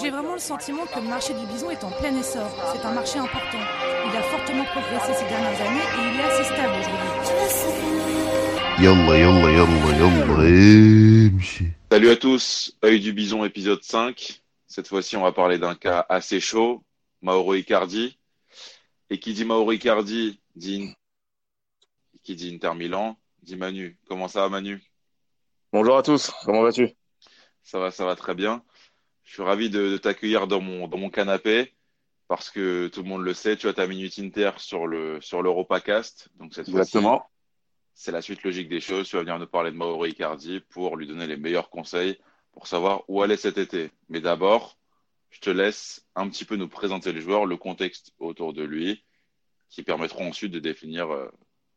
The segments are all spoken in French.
J'ai vraiment le sentiment que le marché du bison est en plein essor. C'est un marché important. Il a fortement progressé ces dernières années et il est assez stable aujourd'hui. Salut à tous, œil du bison épisode 5. Cette fois-ci, on va parler d'un cas assez chaud, Mauro Icardi. Et qui dit Mauro Icardi dit qui dit Inter Milan, dit Manu. Comment ça va Manu? Bonjour à tous, comment vas-tu? Ça va, ça va très bien. Je suis ravi de, t'accueillir dans mon, dans mon canapé parce que tout le monde le sait, tu as ta minute Inter sur le sur l'Europacast. Donc cette fois-ci, c'est la suite logique des choses. Tu vas venir nous parler de Mauro Icardi pour lui donner les meilleurs conseils pour savoir où aller cet été. Mais d'abord, je te laisse un petit peu nous présenter le joueur, le contexte autour de lui, qui permettront ensuite de définir euh,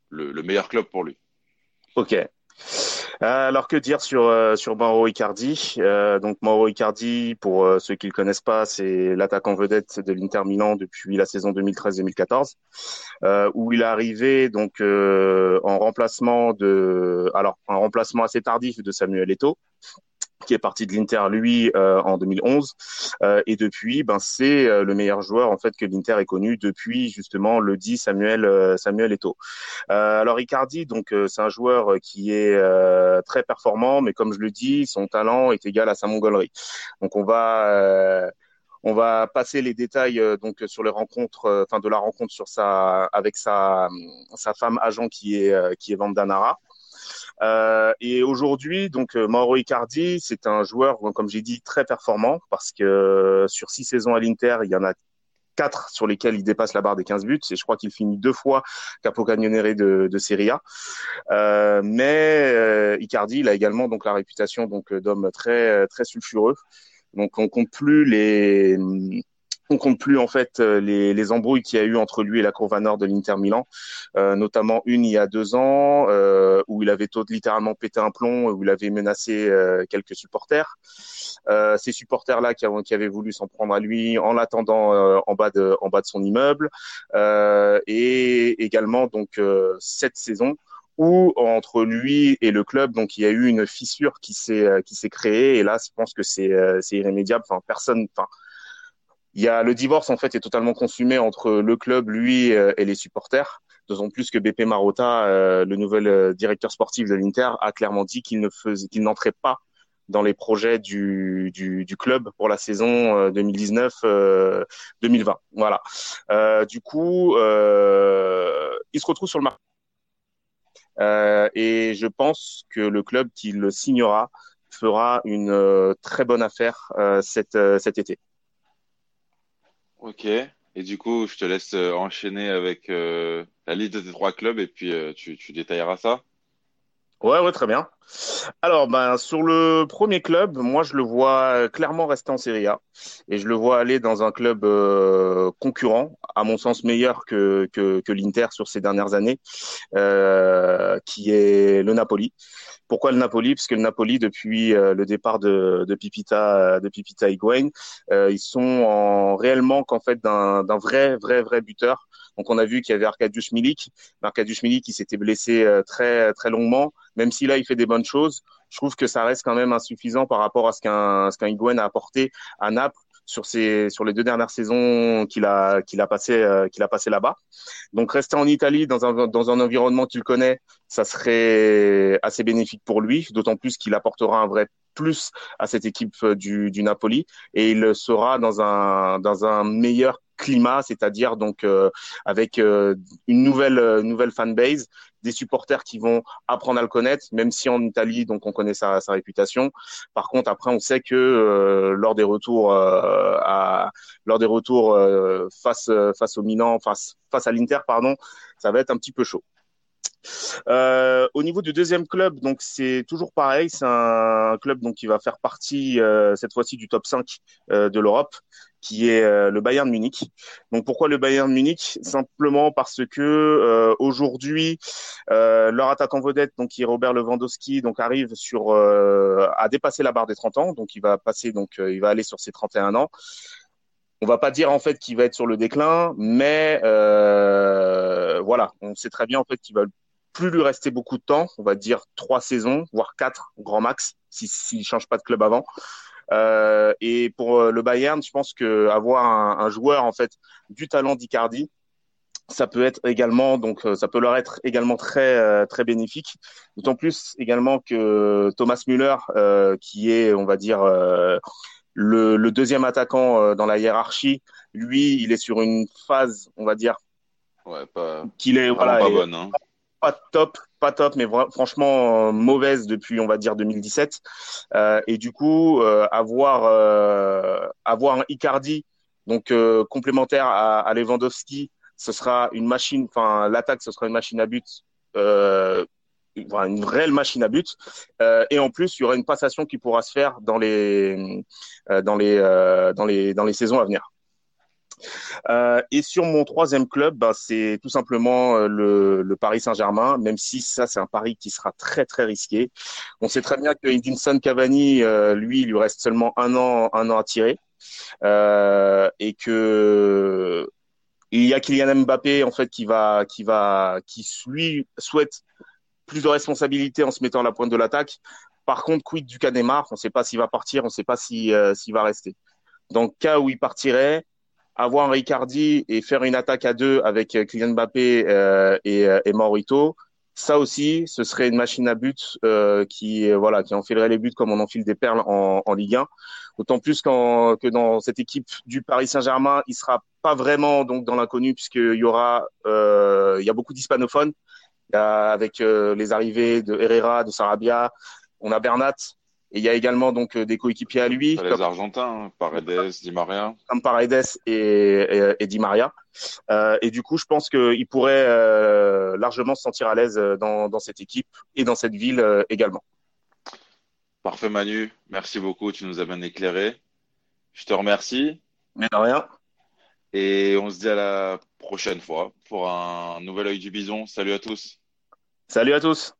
le, le meilleur club pour lui. Ok. Euh, alors que dire sur euh, sur Mauro Icardi? Euh, Donc Mauro Icardi, pour ceux qui le connaissent pas, c'est l'attaquant vedette de l'Inter Milan depuis la saison 2013-2014, où il est arrivé donc en remplacement de, alors un remplacement assez tardif de Samuel Eto'o, qui est parti de l'Inter lui euh, en 2011 euh, et depuis ben c'est euh, le meilleur joueur en fait que l'Inter ait connu depuis justement le dit Samuel Samuel Eto'o. alors Icardi donc c'est un joueur qui est très performant mais comme je le dis son talent est égal à sa mongolerie. Donc on va on va passer les détails donc sur les rencontres, de la rencontre sur sa avec sa sa femme agent qui est qui est Vandanara. Et aujourd'hui, donc euh, Mauro Icardi, c'est un joueur, comme j'ai dit, très performant parce que euh, sur six saisons à l'Inter, il y en a quatre sur lesquels il dépasse la barre des 15 buts. Et je crois qu'il finit deux fois capocannoniere de, de Serie A. Euh, mais Icardi, il a également donc la réputation donc d'homme très très sulfureux. Donc on compte plus les on compte plus en fait euh, les, les embrouilles qu'il y a eu entre lui et la Courva Nord de l'Inter Milan, euh, notamment une il y a deux ans euh, où il avait littéralement pété un plomb, où il avait menacé euh, quelques supporters. Euh, ces supporters là qui, qui, avaient voulu s'en prendre à lui en l'attendant en bas de en bas de son immeuble et également donc cette saison où entre lui et le club, donc il y a eu une fissure qui s'est qui s'est créée et là je pense que c'est c'est irrémédiable. Enfin personne, enfin il y a le divorce en fait est totalement consumé entre le club, lui euh, et les supporters. D'autant plus que BP Marotta, euh, le nouvel euh, directeur sportif de l'Inter, a clairement dit qu'il ne faisait, qu'il n'entrait pas dans les projets du, du, du club pour la saison 2019-2020. voilà. du coup, il se retrouve sur le marché. et je pense que le club qui le signera fera une très bonne affaire cet, cet été. Ok. Et du coup, je te laisse euh, enchaîner avec euh, la liste des trois clubs et puis euh, tu, tu détailleras ça? Ouais, ouais, très bien. Alors, ben, sur le premier club, moi, je le vois clairement rester en Serie A et je le vois aller dans un club concurrent, à mon sens meilleur que, que, l'Inter sur ces dernières années, euh, qui est le Napoli. Pourquoi le Napoli? Parce que le Napoli, depuis euh, le départ de, de Pipita, de Pipita euh, ils sont en réellement qu'en fait d'un vrai, vrai, vrai buteur. Donc on a vu qu'il y avait Arkadiusz Milik, Arkadiusz Milik qui s'était blessé euh, très, très longuement. Même si là il fait des bonnes choses, je trouve que ça reste quand même insuffisant par rapport à ce qu'un ce qu'un Higuain a apporté à Naples sur ces sur les deux dernières saisons qu'il a qu'il a passé euh, qu'il a passé là-bas. Donc rester en Italie dans un dans un environnement qu'il connaît, ça serait assez bénéfique pour lui, d'autant plus qu'il apportera un vrai plus à cette équipe euh, du, du Napoli et il sera dans un dans un meilleur climat, c'est-à-dire donc euh, avec une nouvelle nouvelle fanbase des supporters qui vont apprendre à le connaître, même si en Italie, donc on connaît sa, sa réputation. Par contre, après, on sait que euh, lors des retours euh, à lors des retours euh, face face au Milan, face face à l'Inter, pardon, ça va être un petit peu chaud. Euh, au niveau du deuxième club, donc c'est toujours pareil, c'est un club donc qui va faire partie euh, cette fois-ci du top 5 euh, de l'Europe, qui est le Bayern Munich. Donc pourquoi le Bayern Munich? Simplement parce que aujourd'hui leur attaquant vedette, donc qui est Robert Lewandowski, donc arrive sur à dépasser la barre des 30 ans, donc il va passer donc il va aller sur ses 31 ans. On va pas dire en fait qu'il va être sur le déclin, mais euh, voilà, on sait très bien en fait qu'il va plus lui rester beaucoup de temps, on va dire trois saisons, voire quatre grand max, s'il si, ne change pas de club avant. et pour le Bayern, je pense que avoir un, un joueur en fait du talent d'Icardi, ça peut être également donc ça peut leur être également très très bénéfique d'autant plus également que Thomas Müller qui est on va dire le, le, deuxième attaquant dans la hiérarchie lui il est sur une phase on va dire ouais pas qu'il est voilà pas bonne hein. Pas top pas top mais franchement mauvaise depuis on va dire 2017 euh, et du coup euh, avoir euh, avoir un Icardi donc complémentaire à, à Lewandowski ce sera une machine, enfin l'attaque, ce sera une machine à but, euh, une réelle machine à but. Euh, et en plus, il y aura une passation qui pourra se faire dans les euh, dans les euh, dans les dans les saisons à venir. Euh, et sur mon troisième club, ben, c'est tout simplement euh, le, Paris Saint-Germain, même si ça c'est un pari qui sera très très risqué. On sait très bien que Edinson Cavani, lui, il lui reste seulement un an un an à tirer. Euh, et que il y a Kylian Mbappé en fait qui va qui va qui lui souhaite plus de responsabilité en se mettant à la pointe de l'attaque. Par contre, quid du cas Neymar On ne sait pas s'il va partir, on ne sait pas si euh, s'il va rester. Dans le cas où il partirait, avoir Ricardi et faire une attaque à deux avec euh, Kylian Mbappé euh, et, euh, et Maurito, ça aussi, ce serait une machine à but euh, qui voilà qui enfilerait les buts comme on enfile des perles en, en Ligue 1. D'autant plus qu'en, que dans cette équipe du Paris Saint-Germain, il sera pas vraiment donc dans l'inconnu puisqu'il y aura, euh, il y a beaucoup d'hispanophones avec euh, les arrivées de Herrera, de Sarabia. On a Bernat et il y a également donc euh, des coéquipiers à lui. Les Argentins, hein, Paredes, Di Maria. Comme Paredes et, et, et Di Maria. Euh, et du coup, je pense qu'il pourrait euh, largement se sentir à l'aise dans, dans cette équipe et dans cette ville euh, également. Parfait Manu, merci beaucoup, tu nous as bien éclairé. Je te remercie. Mais de rien. Et on se dit à la prochaine fois pour un nouvel œil du bison. Salut à tous. Salut à tous.